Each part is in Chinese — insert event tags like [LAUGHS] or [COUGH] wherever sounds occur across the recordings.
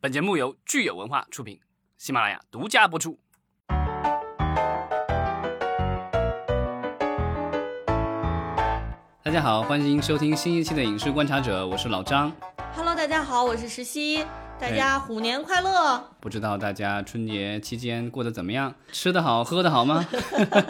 本节目由聚友文化出品，喜马拉雅独家播出。大家好，欢迎收听新一期的《影视观察者》，我是老张。Hello，大家好，我是石溪，大家虎年快乐！不知道大家春节期间过得怎么样？吃得好，喝得好吗？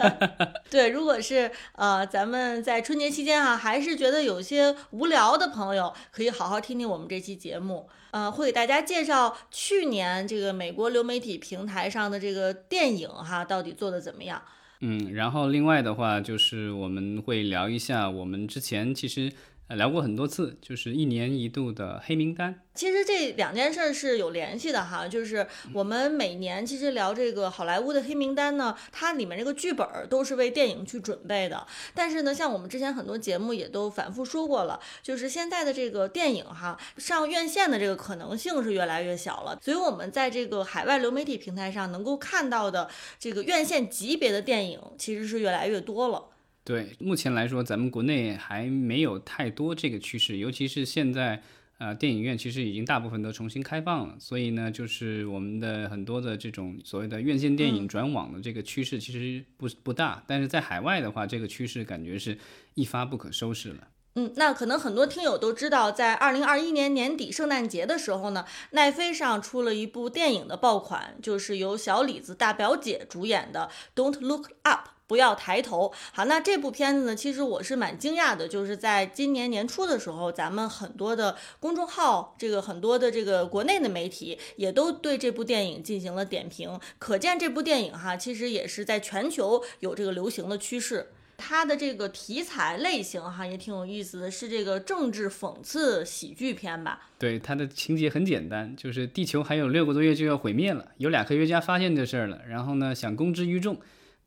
[LAUGHS] 对，如果是呃咱们在春节期间哈、还是觉得有些无聊的朋友，可以好好听听我们这期节目。呃，会给大家介绍去年这个美国流媒体平台上的这个电影哈，到底做的怎么样？嗯，然后另外的话就是我们会聊一下我们之前其实呃聊过很多次，就是一年一度的黑名单。其实这两件事儿是有联系的哈，就是我们每年其实聊这个好莱坞的黑名单呢，它里面这个剧本都是为电影去准备的。但是呢，像我们之前很多节目也都反复说过了，就是现在的这个电影哈，上院线的这个可能性是越来越小了，所以我们在这个海外流媒体平台上能够看到的这个院线级别的电影其实是越来越多了。对，目前来说，咱们国内还没有太多这个趋势，尤其是现在，呃，电影院其实已经大部分都重新开放了，所以呢，就是我们的很多的这种所谓的院线电影转网的这个趋势其实不不大，但是在海外的话，这个趋势感觉是一发不可收拾了。嗯，那可能很多听友都知道，在二零二一年年底圣诞节的时候呢，奈飞上出了一部电影的爆款，就是由小李子大表姐主演的《Don't Look Up》。不要抬头。好，那这部片子呢，其实我是蛮惊讶的，就是在今年年初的时候，咱们很多的公众号，这个很多的这个国内的媒体也都对这部电影进行了点评，可见这部电影哈，其实也是在全球有这个流行的趋势。它的这个题材类型哈也挺有意思的，是这个政治讽刺喜剧片吧？对，它的情节很简单，就是地球还有六个多月就要毁灭了，有俩科学家发现这事儿了，然后呢想公之于众。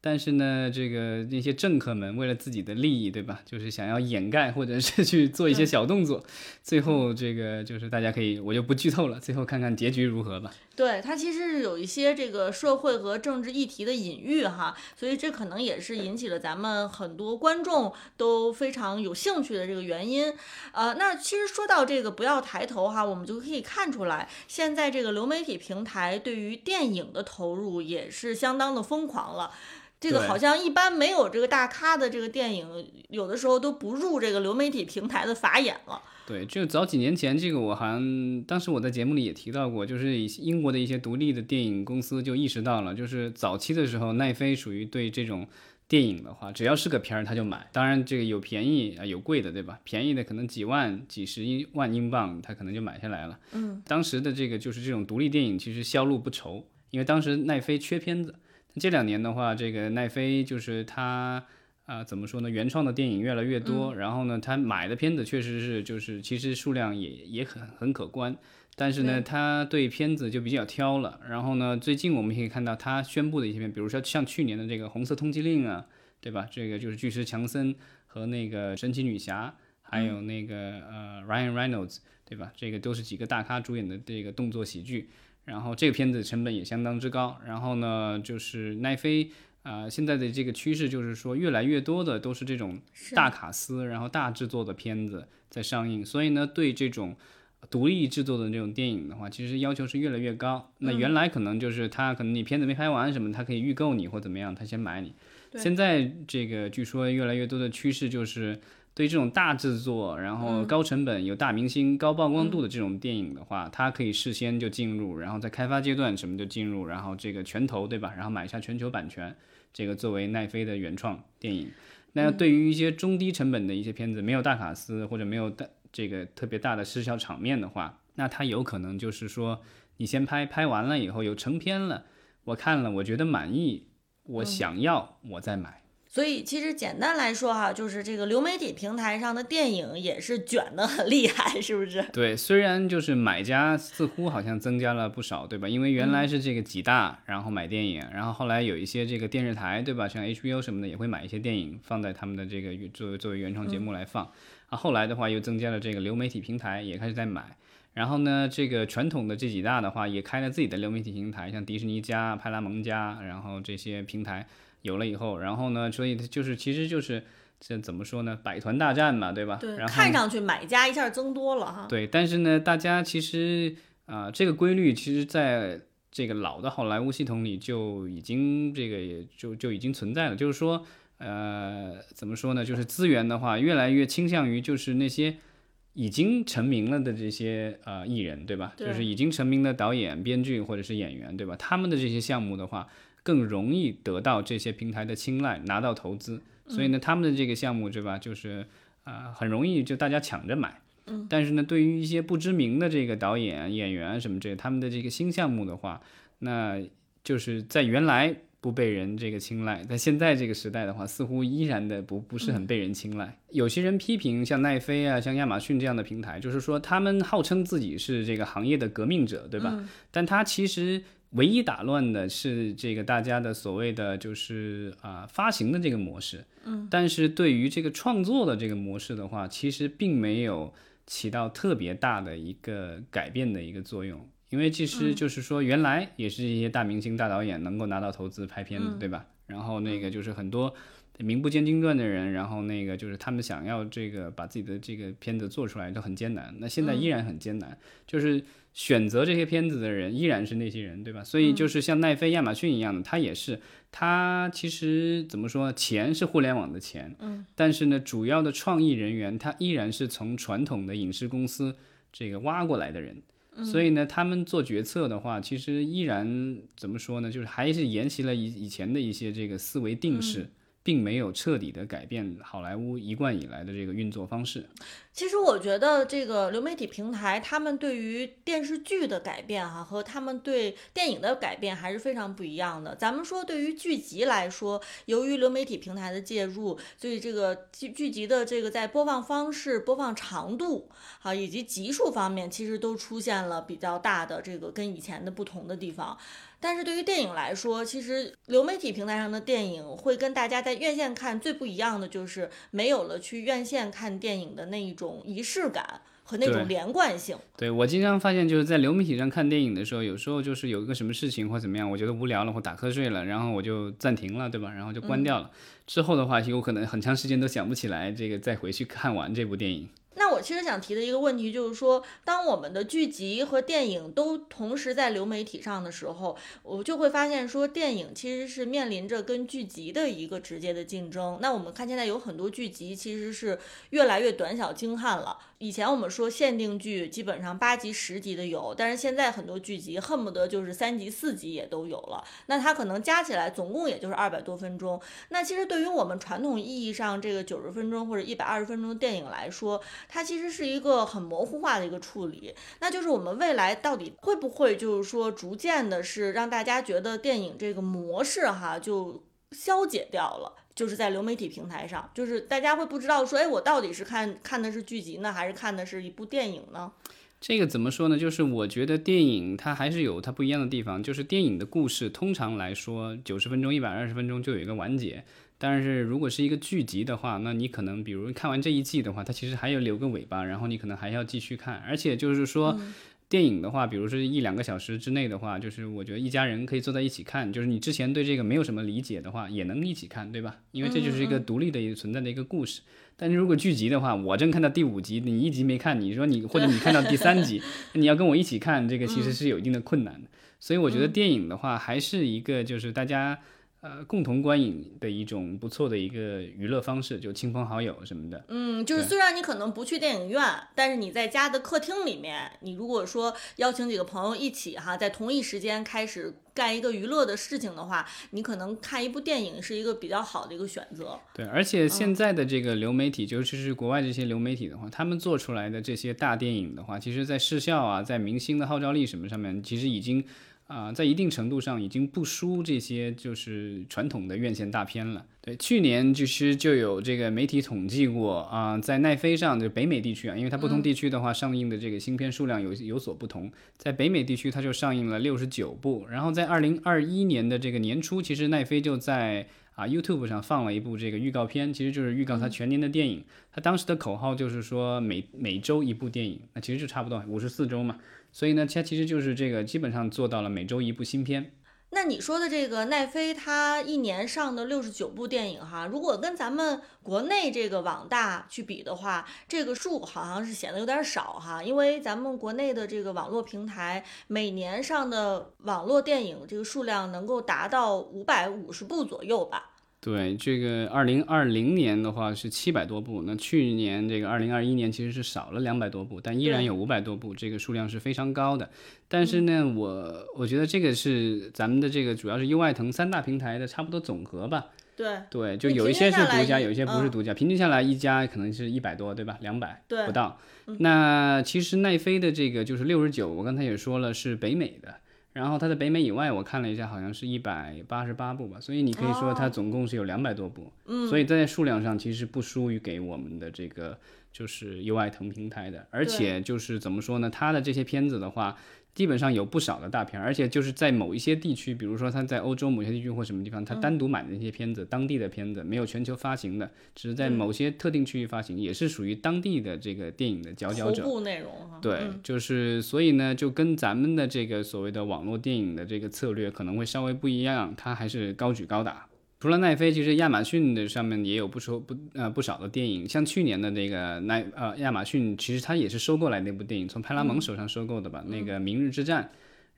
但是呢，这个那些政客们为了自己的利益，对吧？就是想要掩盖或者是去做一些小动作，最后这个就是大家可以，我就不剧透了，最后看看结局如何吧。对，它其实是有一些这个社会和政治议题的隐喻哈，所以这可能也是引起了咱们很多观众都非常有兴趣的这个原因。呃，那其实说到这个不要抬头哈，我们就可以看出来，现在这个流媒体平台对于电影的投入也是相当的疯狂了。这个好像一般没有这个大咖的这个电影，有的时候都不入这个流媒体平台的法眼了。对，就早几年前，这个我好像当时我在节目里也提到过，就是英国的一些独立的电影公司就意识到了，就是早期的时候，奈飞属于对这种电影的话，只要是个片儿他就买，当然这个有便宜啊，有贵的，对吧？便宜的可能几万、几十万英镑，他可能就买下来了。嗯，当时的这个就是这种独立电影其实销路不愁，因为当时奈飞缺片子。这两年的话，这个奈飞就是它啊、呃，怎么说呢？原创的电影越来越多，嗯、然后呢，他买的片子确实是就是其实数量也也很很可观，但是呢，他对片子就比较挑了。然后呢，最近我们可以看到他宣布的一些片，比如说像去年的这个《红色通缉令》啊，对吧？这个就是巨石强森和那个神奇女侠，还有那个、嗯、呃 Ryan Reynolds，对吧？这个都是几个大咖主演的这个动作喜剧。然后这个片子成本也相当之高，然后呢，就是奈飞啊、呃，现在的这个趋势就是说，越来越多的都是这种大卡司，然后大制作的片子在上映，所以呢，对这种独立制作的这种电影的话，其实要求是越来越高。那原来可能就是他可能你片子没拍完什么，他可以预购你或怎么样，他先买你。现在这个据说越来越多的趋势就是。对这种大制作，然后高成本、有大明星、高曝光度的这种电影的话，它可以事先就进入，然后在开发阶段什么就进入，然后这个全投，对吧？然后买下全球版权，这个作为奈飞的原创电影。那对于一些中低成本的一些片子，没有大卡司或者没有大这个特别大的视效场面的话，那它有可能就是说，你先拍，拍完了以后有成片了，我看了，我觉得满意，我想要，我再买。所以其实简单来说哈，就是这个流媒体平台上的电影也是卷得很厉害，是不是？对，虽然就是买家似乎好像增加了不少，对吧？因为原来是这个几大，然后买电影，然后后来有一些这个电视台，对吧？像 HBO 什么的也会买一些电影放在他们的这个作为作为原创节目来放。啊，后来的话又增加了这个流媒体平台，也开始在买。然后呢，这个传统的这几大的话也开了自己的流媒体平台，像迪士尼加、派拉蒙加，然后这些平台。有了以后，然后呢，所以就是其实就是这怎么说呢？百团大战嘛，对吧？对，然后看上去买家一下增多了哈。对，但是呢，大家其实啊、这个规律其实在这个老的好莱坞系统里就已经这个也就就已经存在了，就是说，呃，怎么说呢？就是资源的话，越来越倾向于就是那些已经成名了的这些呃艺人，对吧？对就是已经成名的导演、编剧或者是演员，对吧？他们的这些项目的话，更容易得到这些平台的青睐，拿到投资。所以呢，他们的这个项目，对吧？就是啊、呃很容易就大家抢着买。嗯。但是呢，对于一些不知名的这个导演、演员什么这他们的这个新项目的话，那就是在原来不被人这个青睐，在现在这个时代的话，似乎依然的不不是很被人青睐。有些人批评像奈飞啊、像亚马逊这样的平台，就是说他们号称自己是这个行业的革命者，对吧？但他其实唯一打乱的是这个大家的所谓的就是啊、发行的这个模式。嗯。但是对于这个创作的这个模式的话，其实并没有起到特别大的一个改变的一个作用。因为其实就是说，原来也是一些大明星、大导演能够拿到投资拍片子，对吧？然后那个就是很多名不见经传的人，然后那个就是他们想要这个把自己的这个片子做出来都很艰难。那现在依然很艰难，就是选择这些片子的人依然是那些人，对吧？所以就是像奈飞、亚马逊一样的，他也是，他其实怎么说，钱是互联网的钱，嗯，但是呢，主要的创意人员他依然是从传统的影视公司这个挖过来的人。所以呢，他们做决策的话，其实依然怎么说呢？就是还是沿袭了以以前的一些这个思维定式，并没有彻底的改变好莱坞一贯以来的这个运作方式。其实我觉得这个流媒体平台，他们对于电视剧的改变哈、和他们对电影的改变还是非常不一样的。咱们说对于剧集来说，由于流媒体平台的介入，所以这个剧剧集的这个在播放方式、播放长度啊以及集数方面，其实都出现了比较大的这个跟以前的不同的地方。但是对于电影来说，其实流媒体平台上的电影会跟大家在院线看最不一样的，就是没有了去院线看电影的那一种仪式感和那种连贯性。对我经常发现，就是在流媒体上看电影的时候，有时候就是有一个什么事情或怎么样，我觉得无聊了或打瞌睡了，然后我就暂停了，对吧？然后就关掉了。之后的话，有可能很长时间都想不起来这个再回去看完这部电影。那我其实想提的一个问题就是说，当我们的剧集和电影都同时在流媒体上的时候，我就会发现说，电影其实是面临着跟剧集的一个直接的竞争。那我们看现在有很多剧集其实是越来越短小精悍了。以前我们说限定剧基本上八集、十集的有，但是现在很多剧集恨不得就是三集、四集也都有了。那它可能加起来总共也就是二百多分钟。那其实对于我们传统意义上这个九十分钟或者一百二十分钟的电影来说，它它其实是一个很模糊化的一个处理。那就是我们未来到底会不会就是说逐渐的是让大家觉得电影这个模式哈就消解掉了。就是在流媒体平台上，就是大家会不知道说，哎，我到底是看看的是剧集呢，还是看的是一部电影呢？这个怎么说呢？就是我觉得电影它还是有它不一样的地方。就是电影的故事通常来说，九十分钟、一百二十分钟就有一个完结。但是如果是一个剧集的话，那你可能比如看完这一季的话，它其实还有留个尾巴，然后你可能还要继续看。而且就是说，电影的话，比如说一两个小时之内的话，就是我觉得一家人可以坐在一起看。就是你之前对这个没有什么理解的话，也能一起看，对吧？因为这就是一个独立的一个存在的一个故事。但是如果剧集的话，我正看到第五集，你一集没看，你说你或者你看到第三集，[LAUGHS] 你要跟我一起看，这个其实是有一定的困难的。所以我觉得电影的话，还是一个就是大家呃共同观影的一种不错的一个娱乐方式，就亲朋好友什么的。嗯，就是虽然你可能不去电影院，但是你在家的客厅里面，你如果说邀请几个朋友一起哈，在同一时间开始干一个娱乐的事情的话，你可能看一部电影是一个比较好的一个选择。对，而且现在的这个流媒体，尤其是国外这些流媒体的话，他们做出来的这些大电影的话，其实在视效啊，在明星的号召力什么上面，其实已经啊、在一定程度上已经不输这些就是传统的院线大片了。对，去年其实就有这个媒体统计过啊、在奈飞上就北美地区啊，因为它不同地区的话，上映的这个新片数量有有所不同，在北美地区它就上映了六十九部，然后在二零二一年的这个年初，其实奈飞就在啊 YouTube 上放了一部这个预告片，其实就是预告它全年的电影。它当时的口号就是说每每周一部电影，那其实就差不多五十四周嘛。所以呢，它其实就是这个基本上做到了每周一部新片。那你说的这个奈飞，它一年上的六十九部电影哈，如果跟咱们国内这个网大去比的话，这个数好像是显得有点少哈。因为咱们国内的这个网络平台每年上的网络电影这个数量能够达到五百五十部左右吧。对，这个二零二零年的话是七百多部，那去年这个二零二一年其实是少了两百多部，但依然有五百多部，这个数量是非常高的。但是呢，我我觉得这个是咱们的这个主要是优爱腾三大平台的差不多总和吧。对对，就有一些是独家，有一些不是嗯独家，平均下来一家可能是一百多，对吧？两百对不到。那其实奈飞的这个就是六十九，我刚才也说了是北美的。然后它在北美以外，我看了一下，好像是一百八十八部吧，所以你可以说它总共是有两百多部，嗯，所以在数量上其实不输于给我们的这个就是优爱腾平台的，而且就是怎么说呢，它的这些片子的话，基本上有不少的大片，而且就是在某一些地区，比如说他在欧洲某些地区或什么地方，他单独买的那些片子，当地的片子没有全球发行的，只是在某些特定区域发行，也是属于当地的这个电影的佼佼者。头部内容哈。对，嗯就是所以呢，就跟咱们的这个所谓的网络电影的这个策略可能会稍微不一样，它还是高举高打。除了奈飞，其实亚马逊的上面也有不少不呃不少的电影，像去年的那个奈呃亚马逊，其实它也是收购来那部电影，从派拉蒙手上收购的吧，那个《明日之战》，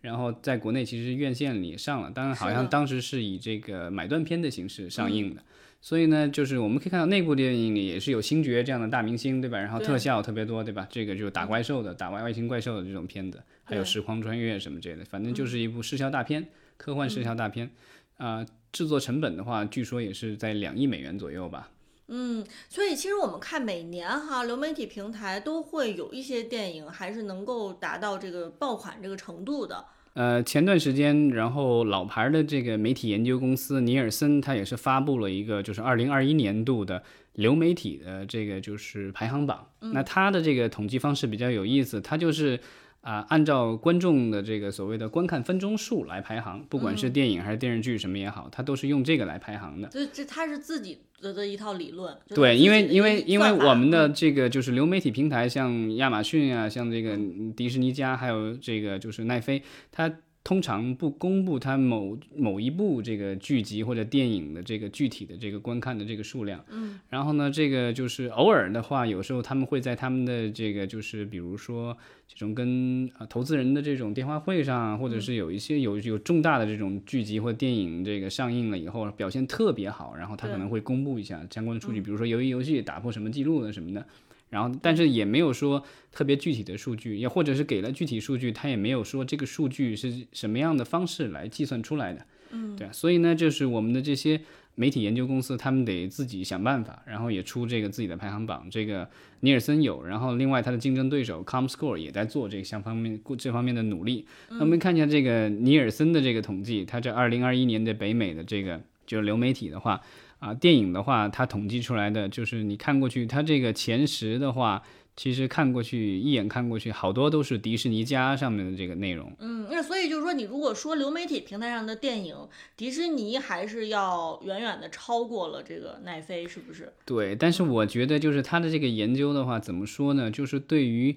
然后在国内其实院线里上了，当然好像当时是以这个买断片的形式上映的。所以呢，就是我们可以看到那部电影里也是有星爵这样的大明星，对吧？然后特效特别多，对吧？这个就是打怪兽的、打外外星怪兽的这种片子，还有时空穿越什么之类的，反正就是一部视效大片，科幻视效大片。啊、制作成本的话，据说也是在两亿美元左右吧。嗯，所以其实我们看每年哈流媒体平台都会有一些电影还是能够达到这个爆款这个程度的。呃，前段时间，然后老牌的这个媒体研究公司尼尔森，它也是发布了一个就是二零二一年度的流媒体的这个就是排行榜。那它的这个统计方式比较有意思，它就是啊、按照观众的这个所谓的观看分钟数来排行，不管是电影还是电视剧什么也好，它都是用这个来排行的。这这它是自己的的一套理论。对，因为因为因为我们的嗯这个就是流媒体平台，像亚马逊啊，像这个迪士尼家，还有这个就是奈飞，它通常不公布它某某一部这个剧集或者电影的这个具体的这个观看的这个数量。嗯。然后呢，这个就是偶尔的话，有时候他们会在他们的这个就是比如说这种跟啊投资人的这种电话会上，或者是有一些有有重大的这种剧集或电影这个上映了以后表现特别好，然后他可能会公布一下相关的数据，比如说鱿鱼游戏打破什么记录了什么的。然后，但是也没有说特别具体的数据，也或者是给了具体数据，他也没有说这个数据是什么样的方式来计算出来的。嗯，对啊，所以呢，就是我们的这些媒体研究公司，他们得自己想办法，然后也出这个自己的排行榜。这个尼尔森有，然后另外它的竞争对手 ComScore 也在做这个相方面这方面的努力。那我们看一下这个尼尔森的这个统计，它这二零二一年的北美的这个就是流媒体的话。啊，电影的话，它统计出来的就是你看过去，它这个前十的话，其实看过去一眼看过去，好多都是迪士尼家上面的这个内容。嗯，那所以就是说，你如果说流媒体平台上的电影，迪士尼还是要远远的超过了这个奈飞，是不是？对，但是我觉得就是它的这个研究的话，怎么说呢？就是对于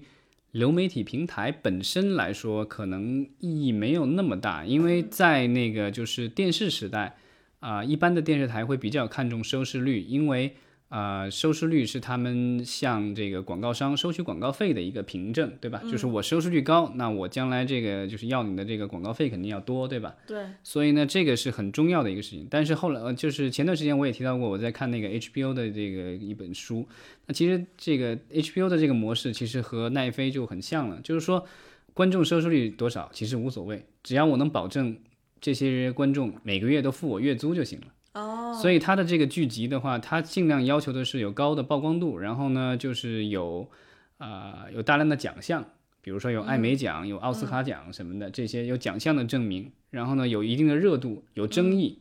流媒体平台本身来说，可能意义没有那么大，因为在那个就是电视时代。啊、一般的电视台会比较看重收视率，因为啊，收视率是他们向这个广告商收取广告费的一个凭证，对吧？就是我收视率高，那我将来这个就是要你的这个广告费肯定要多，对吧？对，所以呢，这个是很重要的一个事情。但是后来，呃，就是前段时间我也提到过，我在看那个 HBO 的这个一本书。那其实这个 HBO 的这个模式其实和奈飞就很像了，就是说观众收视率多少其实无所谓，只要我能保证这些观众每个月都付我月租就行了。哦，所以他的这个剧集的话，他尽量要求的是有高的曝光度，然后呢，就是有啊、有大量的奖项，比如说有艾美奖、有奥斯卡奖什么的，这些有奖项的证明，然后呢，有一定的热度，有争议，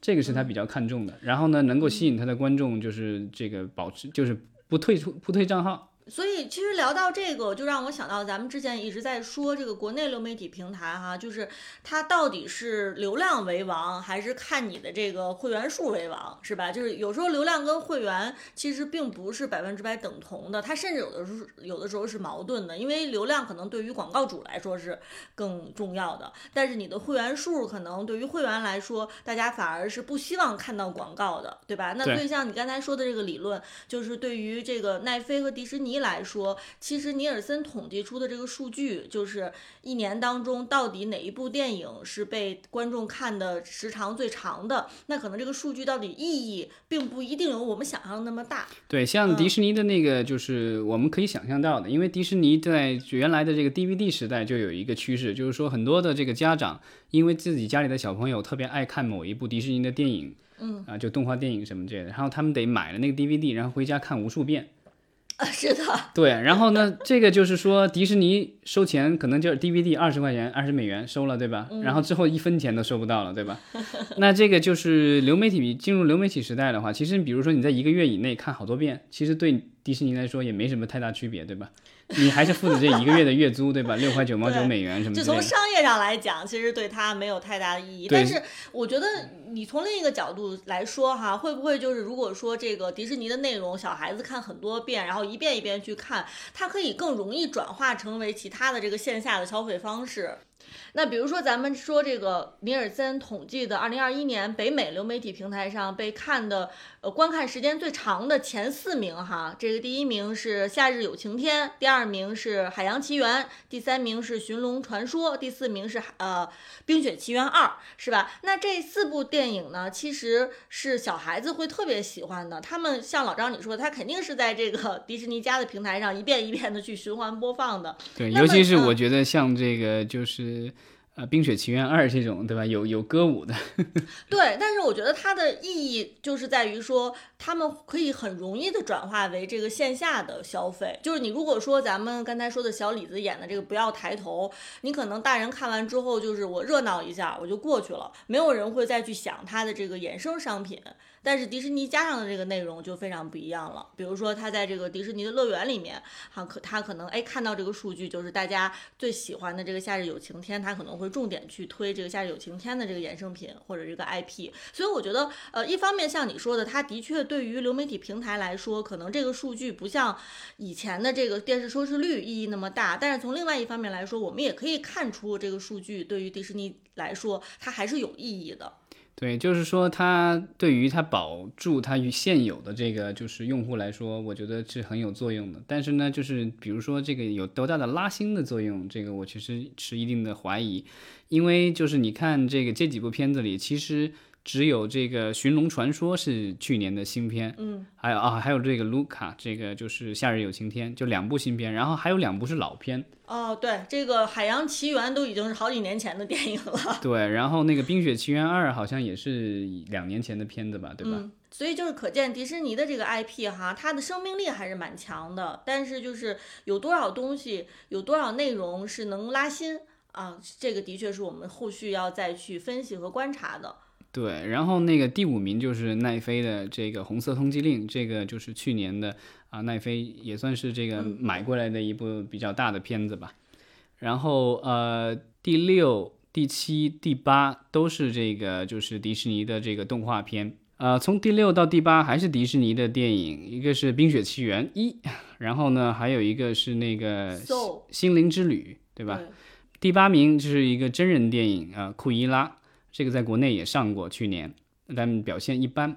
这个是他比较看重的。然后呢，能够吸引他的观众，就是这个保持，就是不退出、不退账号，所以其实聊到这个，就让我想到咱们之前一直在说这个国内流媒体平台哈，就是它到底是流量为王，还是看你的这个会员数为王，是吧？就是有时候流量跟会员其实并不是百分之百等同的，它甚至有的时候有的时候是矛盾的，因为流量可能对于广告主来说是更重要的，但是你的会员数可能对于会员来说，大家反而是不希望看到广告的，对吧？那对所以像你刚才说的这个理论，就是对于这个奈飞和迪士尼来说，其实尼尔森统计出的这个数据，就是一年当中到底哪一部电影是被观众看的时长最长的，那可能这个数据到底意义并不一定有我们想象的那么大。对，像迪嗯士尼的那个，就是我们可以想象到的，因为迪士尼在原来的这个 DVD 时代就有一个趋势，就是说很多的这个家长因为自己家里的小朋友特别爱看某一部迪士尼的电影，嗯啊，就动画电影什么之类的，然后他们得买了那个 DVD，然后回家看无数遍。啊，[LAUGHS] 是的，对，然后呢，这个就是说迪士尼收钱可能就是 DVD 二十块钱，二十美元收了，对吧？然后之后一分钱都收不到了，对吧？[LAUGHS] 那这个就是流媒体进入流媒体时代的话，其实比如说你在一个月以内看好多遍，其实对迪士尼来说也没什么太大区别，对吧？[LAUGHS] 你还是付的这一个月的月租，对吧？六块九毛九美元什么的就。从商业上来讲，其实对它没有太大的意义。但是我觉得你从另一个角度来说哈，会不会就是如果说这个迪士尼的内容小孩子看很多遍，然后一遍一遍去看，它可以更容易转化成为其他的这个线下的消费方式。那比如说，咱们说这个尼尔森统计的，二零二一年北美流媒体平台上被看的，呃，观看时间最长的前四名哈，这个第一名是《夏日有晴天》，第二名是《海洋奇缘》，第三名是《寻龙传说》，第四名是呃《冰雪奇缘二》，是吧？那这四部电影呢，其实是小孩子会特别喜欢的。他们像老张你说的，他肯定是在这个 [LAUGHS] 迪士尼家的平台上一遍一遍的去循环播放的。对，尤其是嗯我觉得像这个就是呃《冰雪奇缘二》这种，对吧？有有歌舞的，[LAUGHS] 对，但是我觉得它的意义就是在于说，他们可以很容易的转化为这个线下的消费。就是你如果说咱们刚才说的小李子演的这个不要抬头，你可能大人看完之后就是我热闹一下我就过去了，没有人会再去想它的这个衍生商品。但是迪士尼加上的这个内容就非常不一样了，比如说他在这个迪士尼的乐园里面，哈可他可能哎看到这个数据，就是大家最喜欢的这个《夏日有晴天》，他可能会重点去推这个《夏日有晴天》的这个衍生品或者这个 IP。所以我觉得，呃，一方面像你说的，它的确对于流媒体平台来说，可能这个数据不像以前的这个电视收视率意义那么大，但是从另外一方面来说，我们也可以看出这个数据对于迪士尼来说，它还是有意义的。对，就是说它对于它保住它与现有的这个就是用户来说，我觉得是很有作用的。但是呢，就是比如说这个有多大的拉新的作用，这个我其实持一定的怀疑，因为就是你看这个这几部片子里，其实只有这个《寻龙传说》是去年的新片，嗯，还有啊，还有这个卢卡，这个就是《夏日有晴天》，就两部新片，然后还有两部是老片，哦，对，这个《海洋奇缘》都已经是好几年前的电影了。[LAUGHS] 对，然后那个《冰雪奇缘二》好像也是两年前的片子吧，对吧？嗯，所以就是可见迪士尼的这个 IP 哈，它的生命力还是蛮强的。但是就是有多少东西，有多少内容是能拉新啊，这个的确是我们后续要再去分析和观察的。对，然后那个第五名就是奈飞的这个《红色通缉令》，这个就是去年的啊，奈飞也算是这个嗯买过来的一部比较大的片子吧。然后呃，第六、第七、第八都是这个就是迪士尼的这个动画片。呃，从第六到第八还是迪士尼的电影，一个是《冰雪奇缘一》，然后呢还有一个是那个心灵之旅，对吧？第八名就是一个真人电影啊，库伊拉》，这个在国内也上过，去年但表现一般。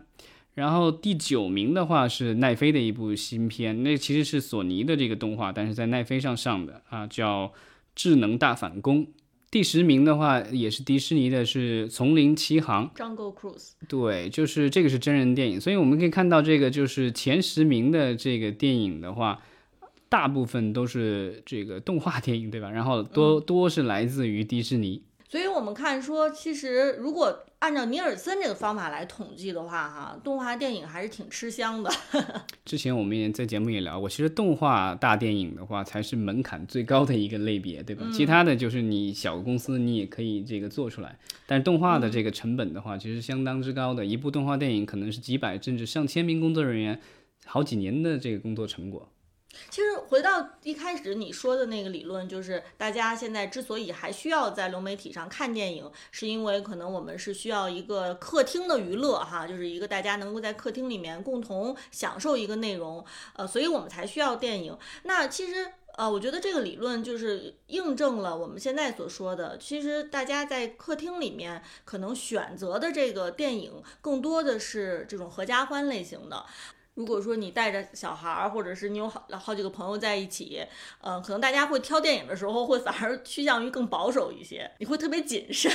然后第九名的话是奈飞的一部新片，那其实是索尼的这个动画，但是在奈飞上上的啊，叫《智能大反攻》。第十名的话也是迪士尼的，是《丛林奇航》。Jungle Cruise，对，就是这个是真人电影，所以我们可以看到这个就是前十名的这个电影的话，大部分都是这个动画电影，对吧？然后多多是来自于迪士尼。所以我们看说，其实如果按照尼尔森这个方法来统计的话，哈，动画电影还是挺吃香的。[LAUGHS] 之前我们也在节目也聊过，其实动画大电影的话才是门槛最高的一个类别，对吧？其他的就是你小公司你也可以这个做出来，但是动画的这个成本的话，其实相当之高的，一部动画电影可能是几百甚至上千名工作人员好几年的这个工作成果。其实回到一开始你说的那个理论，就是大家现在之所以还需要在流媒体上看电影，是因为可能我们是需要一个客厅的娱乐哈，就是一个大家能够在客厅里面共同享受一个内容，呃，所以我们才需要电影。那其实呃，我觉得这个理论就是印证了我们现在所说的，其实大家在客厅里面可能选择的这个电影更多的是这种合家欢类型的。如果说你带着小孩儿，或者是你有好好几个朋友在一起，呃，可能大家会挑电影的时候会反而趋向于更保守一些，你会特别谨慎。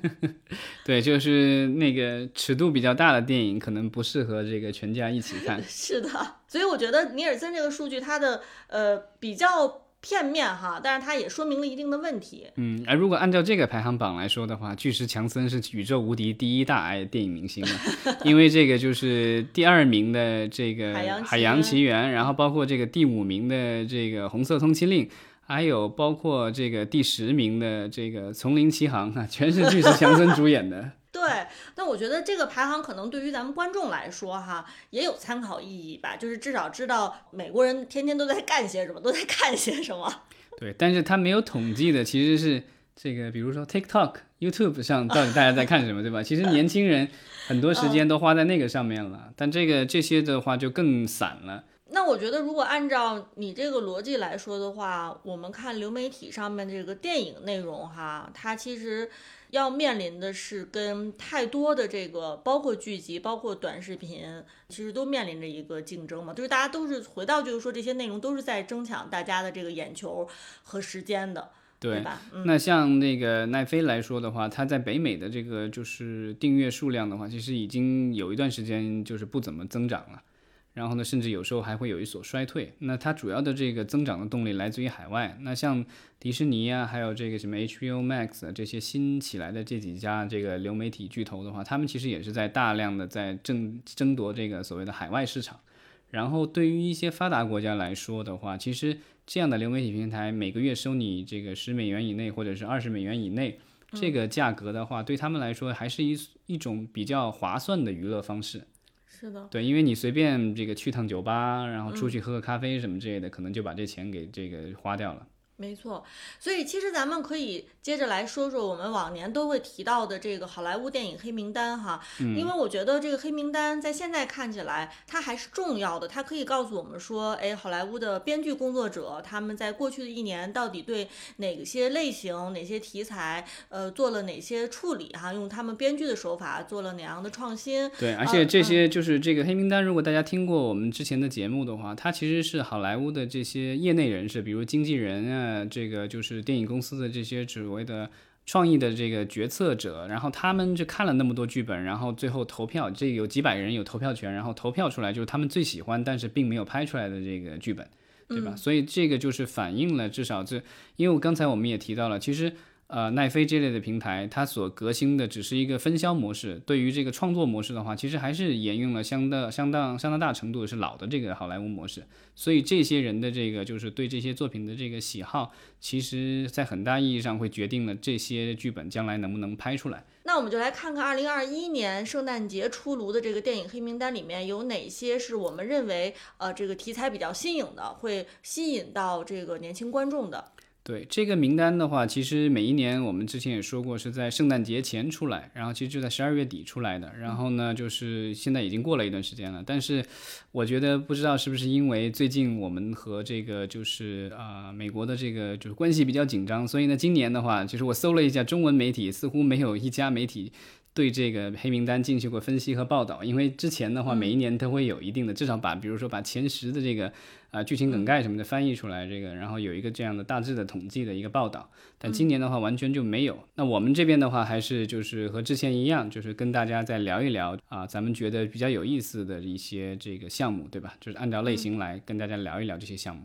[LAUGHS] 对，就是那个尺度比较大的电影，可能不适合这个全家一起看。[LAUGHS] 是的，所以我觉得尼尔森这个数据，它的呃比较。片面哈，但是它也说明了一定的问题。嗯，而如果按照这个排行榜来说的话，巨石强森是宇宙无敌第一大爱电影明星了，[LAUGHS] 因为这个就是第二名的这个《海洋奇缘》，然后包括这个第五名的这个《红色通缉令》，还有包括这个第十名的这个《丛林奇航》啊，全是巨石强森主演的。对，那我觉得这个排行可能对于咱们观众来说哈，也有参考意义吧，就是至少知道美国人天天都在干些什么，都在看些什么。[LAUGHS] 对，但是他没有统计的其实是这个，比如说 TikTok、YouTube 上到底大家在看什么，对吧？其实年轻人很多时间都花在那个上面了，但这个这些的话就更散了。那我觉得，如果按照你这个逻辑来说的话，我们看流媒体上面这个电影内容哈，它其实。要面临的是跟太多的这个，包括剧集，包括短视频，其实都面临着一个竞争嘛。就是大家都是回到，就是说这些内容都是在争抢大家的这个眼球和时间的，对吧？那像那个奈飞来说的话，它在北美的这个就是订阅数量的话，其实已经有一段时间就是不怎么增长了。然后呢，甚至有时候还会有一所衰退。那它主要的这个增长的动力来自于海外。那像迪士尼啊，还有这个什么 HBO Max 啊这些新起来的这几家这个流媒体巨头的话，他们其实也是在大量的在争争夺这个所谓的海外市场。然后对于一些发达国家来说的话，其实这样的流媒体平台每个月收你这个十美元以内或者是二十美元以内这个价格的话，对他们来说还是一一种比较划算的娱乐方式。是的，对，因为你随便这个去趟酒吧，然后出去喝个咖啡什么之类的，可能就把这钱给这个花掉了。没错，所以其实咱们可以接着来说说我们往年都会提到的这个好莱坞电影黑名单哈，因为我觉得这个黑名单在现在看起来它还是重要的，它可以告诉我们说，哎，好莱坞的编剧工作者他们在过去的一年到底对哪些类型、哪些题材，呃，做了哪些处理哈，用他们编剧的手法做了哪样的创新。对，而且这些就是这个黑名单，如果大家听过我们之前的节目的话，它其实是好莱坞的这些业内人士，比如经纪人啊。呃，这个就是电影公司的这些所谓的创意的这个决策者，然后他们就看了那么多剧本，然后最后投票，这有几百人有投票权，然后投票出来就是他们最喜欢，但是并没有拍出来的这个剧本，对吧？所以这个就是反映了至少这，因为我刚才我们也提到了，其实。呃，奈飞这类的平台，它所革新的只是一个分销模式。对于这个创作模式的话，其实还是沿用了相当、相当、相当大程度是老的这个好莱坞模式。所以这些人的这个就是对这些作品的这个喜好，其实在很大意义上会决定了这些剧本将来能不能拍出来。那我们就来看看2021年圣诞节出炉的这个电影黑名单里面有哪些是我们认为呃这个题材比较新颖的，会吸引到这个年轻观众的。对这个名单的话，其实每一年我们之前也说过是在圣诞节前出来，然后其实就在十二月底出来的。然后呢，就是现在已经过了一段时间了。但是我觉得不知道是不是因为最近我们和这个就是啊美国的这个就是关系比较紧张，所以呢今年的话，其实我搜了一下中文媒体，似乎没有一家媒体。对这个黑名单进行过分析和报道，因为之前的话每一年都会有一定的，至少把比如说把前十的这个啊剧情梗概什么的翻译出来，这个然后有一个这样的大致的统计的一个报道。但今年的话完全就没有。那我们这边的话还是就是和之前一样，就是跟大家再聊一聊啊，咱们觉得比较有意思的一些这个项目，对吧？就是按照类型来跟大家聊一聊这些项目。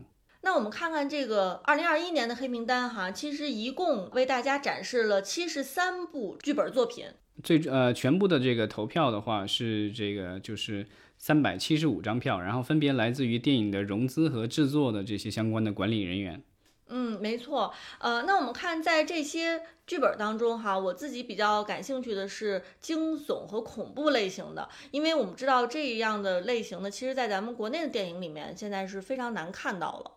那我们看看这个二零二一年的黑名单哈，其实一共为大家展示了七十三部剧本作品。最呃，全部的这个投票的话是这个就是三百七十五张票，然后分别来自于电影的融资和制作的这些相关的管理人员。嗯，没错。呃，那我们看在这些剧本当中哈，我自己比较感兴趣的是惊悚和恐怖类型的，因为我们知道这样的类型呢，其实在咱们国内的电影里面现在是非常难看到了。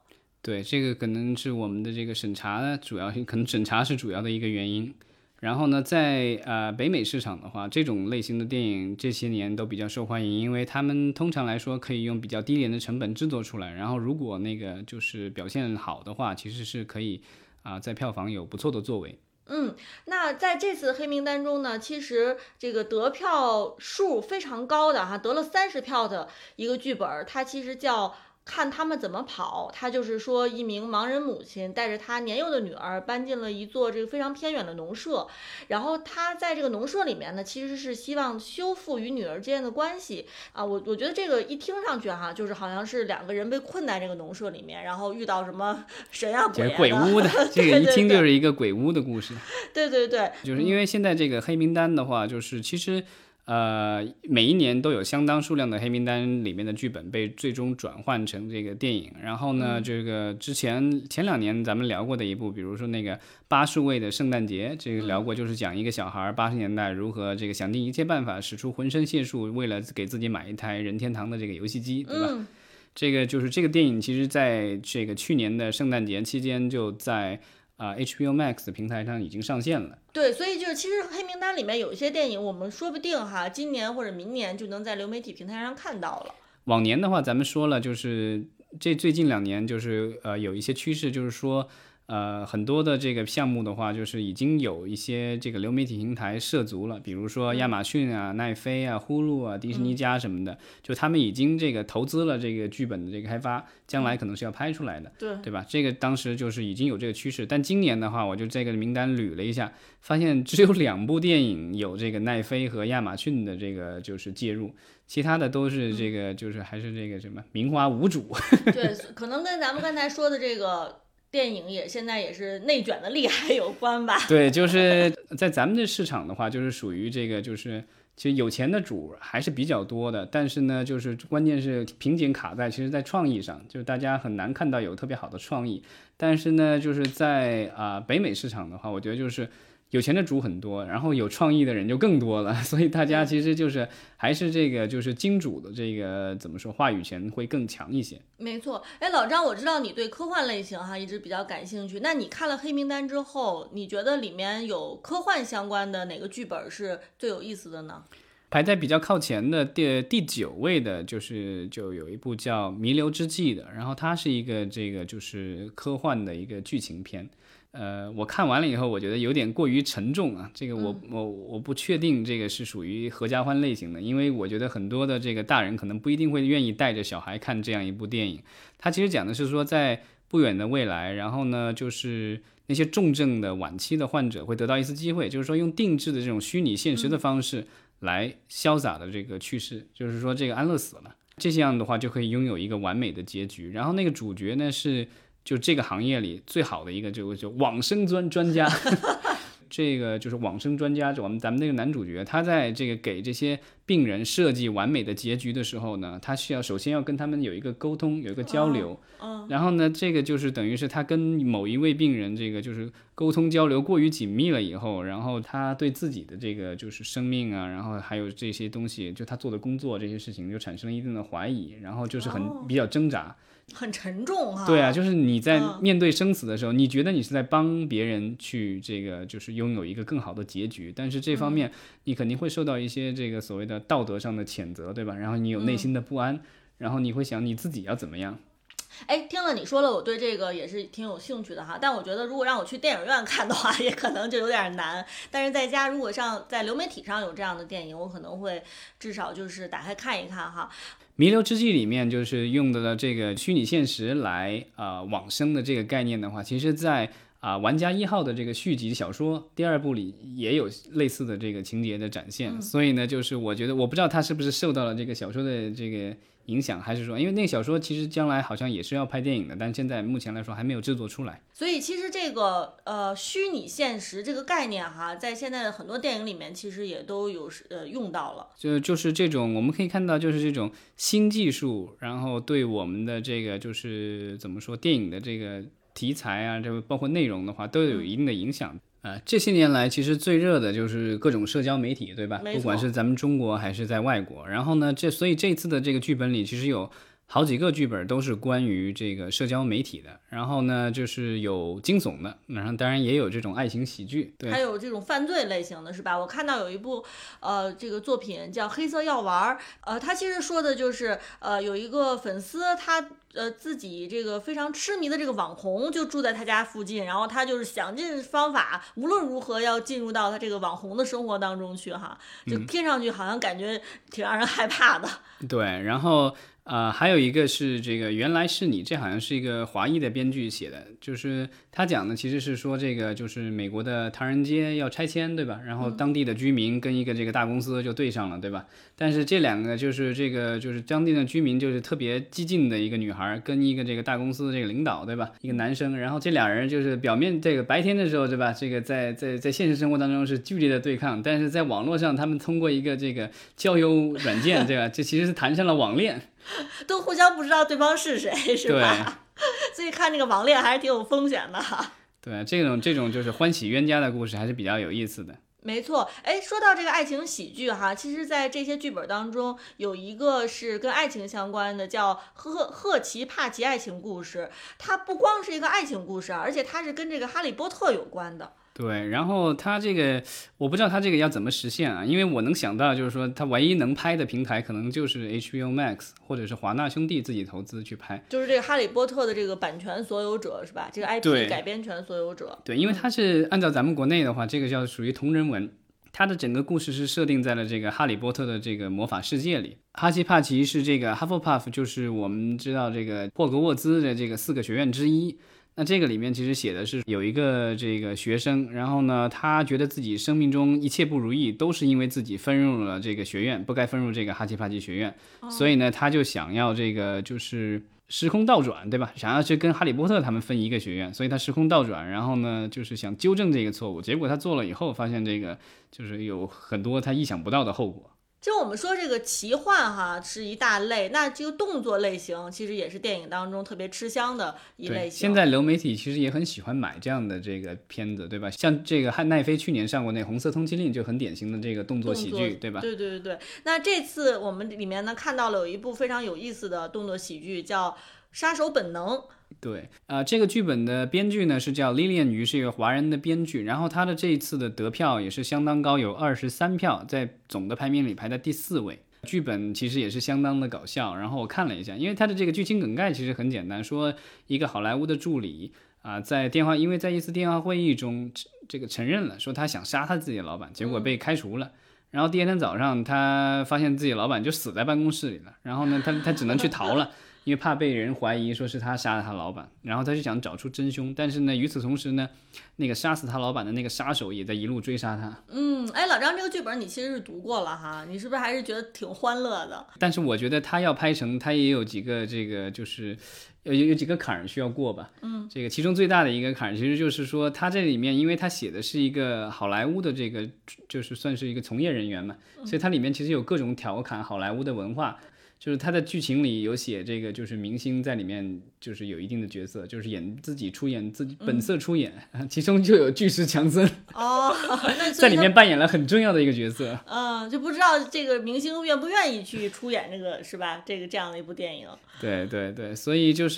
对，这个可能是我们的这个审查主要，可能审查是主要的一个原因。然后呢，在呃北美市场的话，这种类型的电影这些年都比较受欢迎，因为他们通常来说可以用比较低廉的成本制作出来。然后如果那个就是表现好的话，其实是可以啊在票房有不错的作为。嗯，那在这次黑名单中呢，其实这个得票数非常高的哈，得了三十票的一个剧本，它其实叫。看他们怎么跑，他就是说，一名盲人母亲带着她年幼的女儿搬进了一座这个非常偏远的农舍，然后他在这个农舍里面呢，其实是希望修复与女儿之间的关系啊。我我觉得这个一听上去哈，就是好像是两个人被困在这个农舍里面，然后遇到什么 [LAUGHS] 神啊鬼鬼屋的，[LAUGHS] 这个一听就是一个鬼屋的故事。对对对，就是因为现在这个黑名单的话，就是其实。呃，每一年都有相当数量的黑名单里面的剧本被最终转换成这个电影。然后呢，这个之前前两年咱们聊过的一部，比如说那个八数位的圣诞节，这个聊过，就是讲一个小孩八十年代如何这个想尽一切办法，使出浑身解数，为了给自己买一台任天堂的这个游戏机，对吧？这个就是这个电影，其实在这个去年的圣诞节期间就在。啊，HBO Max 平台上已经上线了。对，所以就是其实黑名单里面有一些电影，我们说不定哈，今年或者明年就能在流媒体平台上看到了。往年的话，咱们说了，就是这最近两年，就是呃有一些趋势，就是说。呃，很多的这个项目的话，就是已经有一些这个流媒体平台涉足了，比如说亚马逊啊、奈飞啊、呼噜啊、迪士尼家什么的，就他们已经这个投资了这个剧本的这个开发，将来可能是要拍出来的，对对吧？这个当时就是已经有这个趋势，但今年的话，我就这个名单捋了一下，发现只有两部电影有这个奈飞和亚马逊的这个就是介入，其他的都是这个就是还是这个什么名花无主。[LAUGHS] 对，可能跟咱们刚才说的这个。电影也现在也是内卷的厉害有关吧？[LAUGHS] 对，就是在咱们的市场的话，就是属于这个，就是其实有钱的主还是比较多的，但是呢，就是关键是瓶颈卡在其实，在创意上，就是大家很难看到有特别好的创意。但是呢，就是在啊北美市场的话，我觉得就是。有钱的主很多，然后有创意的人就更多了，[LAUGHS] 所以大家其实就是还是这个就是金主的这个怎么说话语权会更强一些。没错，哎，老张，我知道你对科幻类型哈一直比较感兴趣，那你看了黑名单之后，你觉得里面有科幻相关的哪个剧本是最有意思的呢？排在比较靠前的第第九位的就是就有一部叫《弥留之际》的，然后它是一个这个就是科幻的一个剧情片。呃，我看完了以后，我觉得有点过于沉重啊。这个我我我不确定这个是属于合家欢类型的，因为我觉得很多的这个大人可能不一定会愿意带着小孩看这样一部电影。它其实讲的是说，在不远的未来，然后呢，就是那些重症的晚期的患者会得到一次机会，就是说用定制的这种虚拟现实的方式来潇洒的这个去世，就是说这个安乐死了，这样的话就可以拥有一个完美的结局。然后那个主角呢是。就这个行业里最好的一个，就就往生专专家，[LAUGHS] 这个就是往生专家。就我们咱们那个男主角，他在这个给这些病人设计完美的结局的时候呢，他需要首先要跟他们有一个沟通，有一个交流。嗯。然后呢，这个就是等于是他跟某一位病人，这个就是沟通交流过于紧密了以后，然后他对自己的这个就是生命啊，然后还有这些东西，就他做的工作这些事情，就产生了一定的怀疑，然后就是很比较挣扎。很沉重哈。对啊，就是你在面对生死的时候，你觉得你是在帮别人去这个，就是拥有一个更好的结局，但是这方面你肯定会受到一些这个所谓的道德上的谴责，对吧？然后你有内心的不安，然后你会想你自己要怎么样。哎，听了你说了，我对这个也是挺有兴趣的哈。但我觉得，如果让我去电影院看的话，[LAUGHS] 也可能就有点难。但是在家，如果上在流媒体上有这样的电影，我可能会至少就是打开看一看哈。《弥留之际》里面就是用的这个虚拟现实来啊往生的这个概念的话，其实，在啊玩家一号的这个续集小说第二部里也有类似的这个情节的展现。所以呢，就是我觉得我不知道他是不是受到了这个小说的这个。影响还是说，因为那个小说其实将来好像也是要拍电影的，但现在目前来说还没有制作出来。所以其实这个呃虚拟现实这个概念哈，在现在的很多电影里面其实也都有呃用到了。就就是这种我们可以看到，就是这种新技术，然后对我们的这个就是怎么说电影的这个题材啊，这个包括内容的话，都有一定的影响。呃，这些年来其实最热的就是各种社交媒体，对吧？不管是咱们中国还是在外国。然后呢，这所以这次的这个剧本里其实有好几个剧本都是关于这个社交媒体的。然后呢，就是有惊悚的，然后当然也有这种爱情喜剧。对还，有这种犯罪类型的是吧？我看到有一部呃这个作品叫《黑色药丸》儿，呃，它其实说的就是呃有一个粉丝他呃自己这个非常痴迷的这个网红就住在他家附近，然后他就是想尽方法，无论如何要进入到他这个网红的生活当中去哈，就嗯听上去好像感觉挺让人害怕的。对，然后呃，还有一个是这个原来是你，这好像是一个华裔的编剧写的，就是他讲的其实是说这个就是美国的唐人街要拆迁，对吧？然后当地的居民跟一个这个大公司就对上了，对吧？但是这两个就是这个就是当地的居民就是特别激进的一个女孩跟一个这个大公司的这个领导，对吧？一个男生，然后这俩人就是表面这个白天的时候，对吧？这个在在在现实生活当中是剧烈的对抗，但是在网络上他们通过一个这个交友软件，对吧？这其实是谈上了网恋。[LAUGHS] 都互相不知道对方是谁，是吧？[LAUGHS] 所以看这个网恋还是挺有风险的哈。对，这种这种就是欢喜冤家的故事还是比较有意思的。没错，哎，说到这个爱情喜剧哈，其实，在这些剧本当中，有一个是跟爱情相关的，叫《赫赫奇帕奇爱情故事》。它不光是一个爱情故事啊，而且它是跟这个哈利波特有关的。对，然后他这个我不知道他这个要怎么实现啊，因为我能想到就是说他唯一能拍的平台可能就是 HBO Max 或者是华纳兄弟自己投资去拍。就是这个哈利波特的这个版权所有者是吧？这个 IP 改编权所有者。对，因为它是按照咱们国内的话，这个叫属于同人文，它的整个故事是设定在了这个哈利波特的这个魔法世界里。哈奇帕奇是这个 Hufflepuff，就是我们知道这个霍格沃兹的这个四个学院之一。那这个里面其实写的是有一个这个学生，然后呢，他觉得自己生命中一切不如意，都是因为自己分入了这个学院，不该分入这个哈奇帕奇学院，所以呢，他就想要这个就是时空倒转，对吧？想要去跟哈利波特他们分一个学院，所以他时空倒转，然后呢，就是想纠正这个错误。结果他做了以后，发现这个就是有很多他意想不到的后果。就我们说这个奇幻哈是一大类，那这个动作类型其实也是电影当中特别吃香的一类，型。现在流媒体其实也很喜欢买这样的这个片子，对吧？像这个汉奈飞去年上过那《红色通缉令》，就很典型的这个动作喜剧，对吧？对对对对。那这次我们里面呢看到了有一部非常有意思的动作喜剧，叫《杀手本能》。对，啊、这个剧本的编剧呢是叫 Lilian 于，是一个华人的编剧，然后他的这一次的得票也是相当高，有二十三票，在总的排名里排在第四位。剧本其实也是相当的搞笑，然后我看了一下，因为他的这个剧情梗概其实很简单，说一个好莱坞的助理啊、在电话，因为在一次电话会议中，这个承认了说他想杀他自己的老板，结果被开除了。然后第二天早上，他发现自己老板就死在办公室里了，然后呢，他他只能去逃了。因为怕被人怀疑说是他杀了他老板，然后他就想找出真凶，但是呢，与此同时呢，那个杀死他老板的那个杀手也在一路追杀他。嗯，哎，老张这个剧本你其实是读过了哈，你是不是还是觉得挺欢乐的？但是我觉得他要拍成，他也有几个这个就是有有有几个坎儿需要过吧。嗯，这个其中最大的一个坎儿，其实就是说他这里面，因为他写的是一个好莱坞的这个就是算是一个从业人员嘛，所以它里面其实有各种调侃好莱坞的文化。就是它的剧情里有写这个，就是明星在里面就是有一定的角色，就是演自己出演自己本色出演，[LAUGHS] 其中就有巨石强森哦，[LAUGHS] 在里面扮演了很重要的一个角色。嗯，就不知道这个明星愿不愿意去出演这个是吧？这个这样的一部电影。对对对，所以就是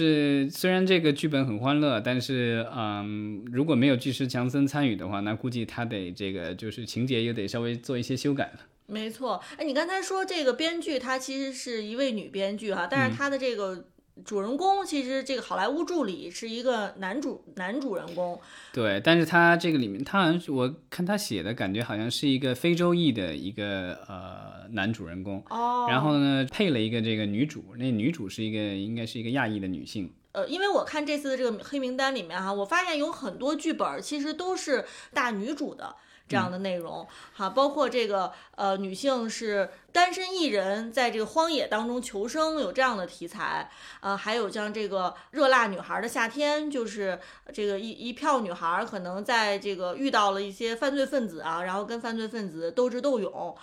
虽然这个剧本很欢乐，但是嗯，如果没有巨石强森参与的话，那估计他得这个就是情节也得稍微做一些修改了。没错，哎，你刚才说这个编剧她其实是一位女编剧哈，但是她的这个主人公其实这个好莱坞助理是一个男主男主人公，对，但是他这个里面，他好像是我看他写的感觉好像是一个非洲裔的一个呃男主人公，哦，然后呢配了一个这个女主，那女主是一个应该是一个亚裔的女性。呃，因为我看这次的这个黑名单里面哈，我发现有很多剧本其实都是大女主的。这样的内容，哈，包括这个呃，女性是单身一人在这个荒野当中求生，有这样的题材，呃，还有像这个热辣女孩的夏天，就是这个一一票女孩可能在这个遇到了一些犯罪分子啊，然后跟犯罪分子斗智斗勇，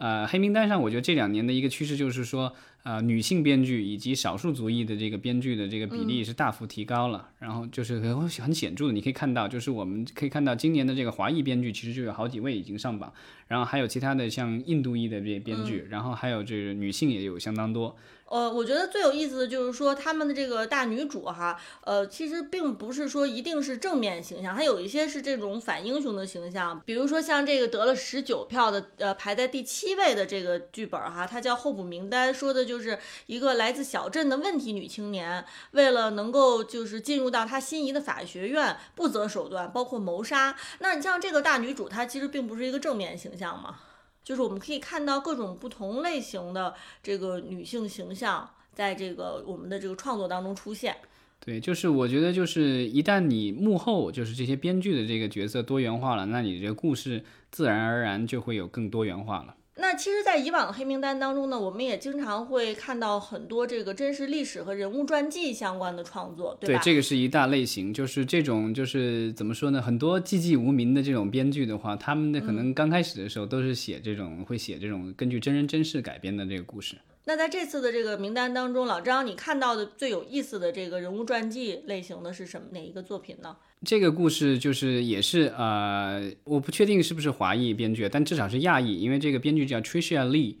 呃，黑名单上，我觉得这两年的一个趋势就是说，呃，女性编剧以及少数族裔的这个编剧的这个比例是大幅提高了，然后就是很很显著的，你可以看到，就是我们可以看到今年的这个华裔编剧其实就有好几位已经上榜，然后还有其他的像印度裔的这些编剧，然后还有这个女性也有相当多。呃，我觉得最有意思的就是说，他们的这个大女主哈，呃，其实并不是说一定是正面形象，还有一些是这种反英雄的形象。比如说像这个得了十九票的，呃，排在第七位的这个剧本哈，它叫《候补名单》，说的就是一个来自小镇的问题女青年，为了能够就是进入到她心仪的法学院，不择手段，包括谋杀。那你像这个大女主，她其实并不是一个正面形象嘛。就是我们可以看到各种不同类型的这个女性形象，在这个我们的这个创作当中出现。对，就是我觉得，就是一旦你幕后就是这些编剧的这个角色多元化了，那你这个故事自然而然就会有更多元化了。那其实，在以往的黑名单当中呢，我们也经常会看到很多这个真实历史和人物传记相关的创作，对吧？对，这个是一大类型，就是这种就是怎么说呢？很多寂寂无名的这种编剧的话，他们的可能刚开始的时候都是写这种，会写这种根据真人真事改编的这个故事。那在这次的这个名单当中，老张，你看到的最有意思的这个人物传记类型的是什么哪一个作品呢？这个故事就是也是呃，我不确定是不是华裔编剧，但至少是亚裔，因为这个编剧叫 Tricia Lee，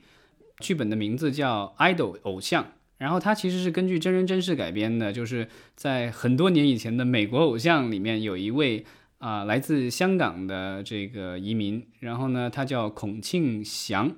剧本的名字叫 Idol 偶像，然后它其实是根据真人真事改编的，就是在很多年以前的美国偶像里面有一位啊、来自香港的这个移民，然后呢他叫孔庆祥，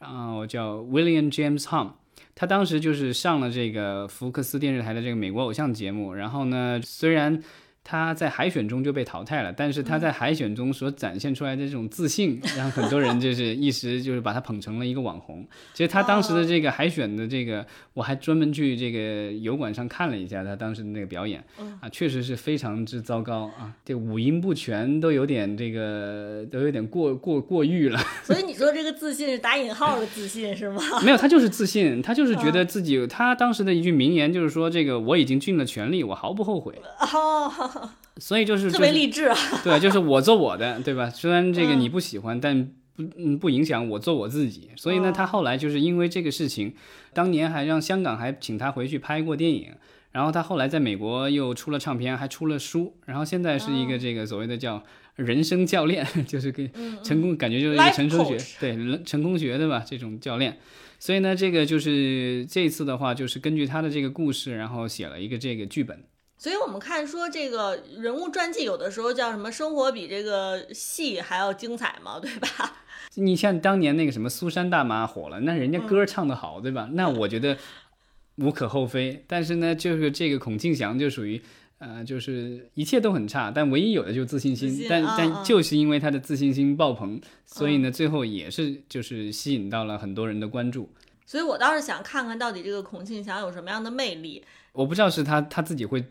然后叫 William James Hum。他当时就是上了这个福克斯电视台的这个美国偶像节目，然后呢，虽然他在海选中就被淘汰了，但是他在海选中所展现出来的这种自信，[LAUGHS] 让很多人就是一时就是把他捧成了一个网红。其实他当时的这个海选的这个，我还专门去这个油管上看了一下他当时的那个表演，啊，确实是非常之糟糕啊，这五音不全都有点这个都有点过过过誉了。所以你说这个自信是打引号的自信是吗？[LAUGHS] 没有，他就是自信，他就是觉得自己，他当时的一句名言就是说，这个我已经尽了全力，我毫不后悔。哦，[LAUGHS] 所以就是特就是别励志啊！[LAUGHS] 对，就是我做我的，对吧？虽然这个嗯你不喜欢，但不嗯不影响我做我自己。所以呢，哦他后来就是因为这个事情，当年还让香港还请他回去拍过电影。然后他后来在美国又出了唱片，还出了书，然后现在是哦一个这个所谓的叫人生教练，[LAUGHS] 就是给嗯成功，感觉就是一个成功学对人成功学的吧这种教练。所以呢，这个就是这次的话，就是根据他的这个故事，然后写了一个这个剧本。所以我们看说这个人物传记有的时候叫什么“生活比这个戏还要精彩”嘛，对吧？[LAUGHS] 你像当年那个什么苏珊大妈火了，那人家嗯歌唱得好，对吧？那我觉得无可厚非。但是呢，就是这个孔庆祥就属于，呃，就是一切都很差，但唯一有的就是自信心。信但但就是因为他的自信心爆棚，所以呢，最后也是就是吸引到了很多人的关注。所以我倒是想看看到底这个孔庆祥有什么样的魅力。我不知道是他他自己会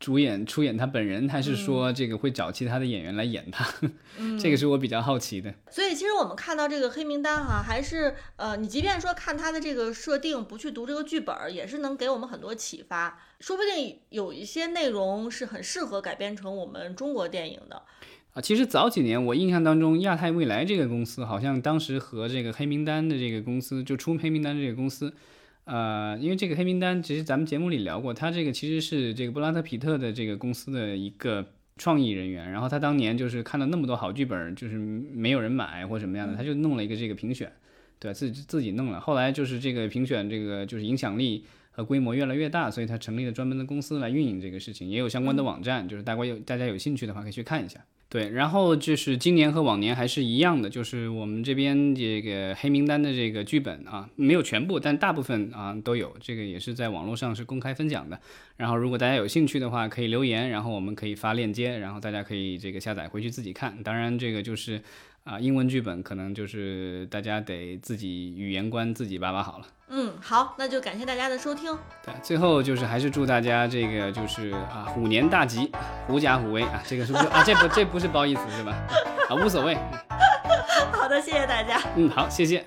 主演出演他本人，还嗯是说这个会找其他的演员来演他，[LAUGHS] 这个是我比较好奇的。所以其实我们看到这个黑名单哈，还是呃，你即便说看他的这个设定，不去读这个剧本儿，也是能给我们很多启发。说不定有一些内容是很适合改编成我们中国电影的。啊，其实早几年我印象当中，亚太未来这个公司好像当时和这个黑名单的这个公司，就出黑名单这个公司，呃，因为这个黑名单，其实咱们节目里聊过，他这个其实是这个布拉特皮特的这个公司的一个创意人员，然后他当年就是看到那么多好剧本，就是没有人买或什么样的，他就弄了一个这个评选，对自己自己弄了，后来就是这个评选这个就是影响力。和规模越来越大，所以他成立了专门的公司来运营这个事情，也有相关的网站，就是大家有大家有兴趣的话可以去看一下。对，然后就是今年和往年还是一样的，就是我们这边这个黑名单的这个剧本啊，没有全部，但大部分啊都有，这个也是在网络上是公开分享的。然后如果大家有兴趣的话，可以留言，然后我们可以发链接，然后大家可以这个下载回去自己看。当然，这个就是啊英文剧本，可能就是大家得自己语言关自己把把好了。嗯，好，那就感谢大家的收听。对，最后就是还是祝大家这个就是啊虎年大吉，狐假虎威啊，这个是不是啊？这不这不是褒义词是吧？啊，无所谓。[LAUGHS] 好的，谢谢大家。嗯，好，谢谢。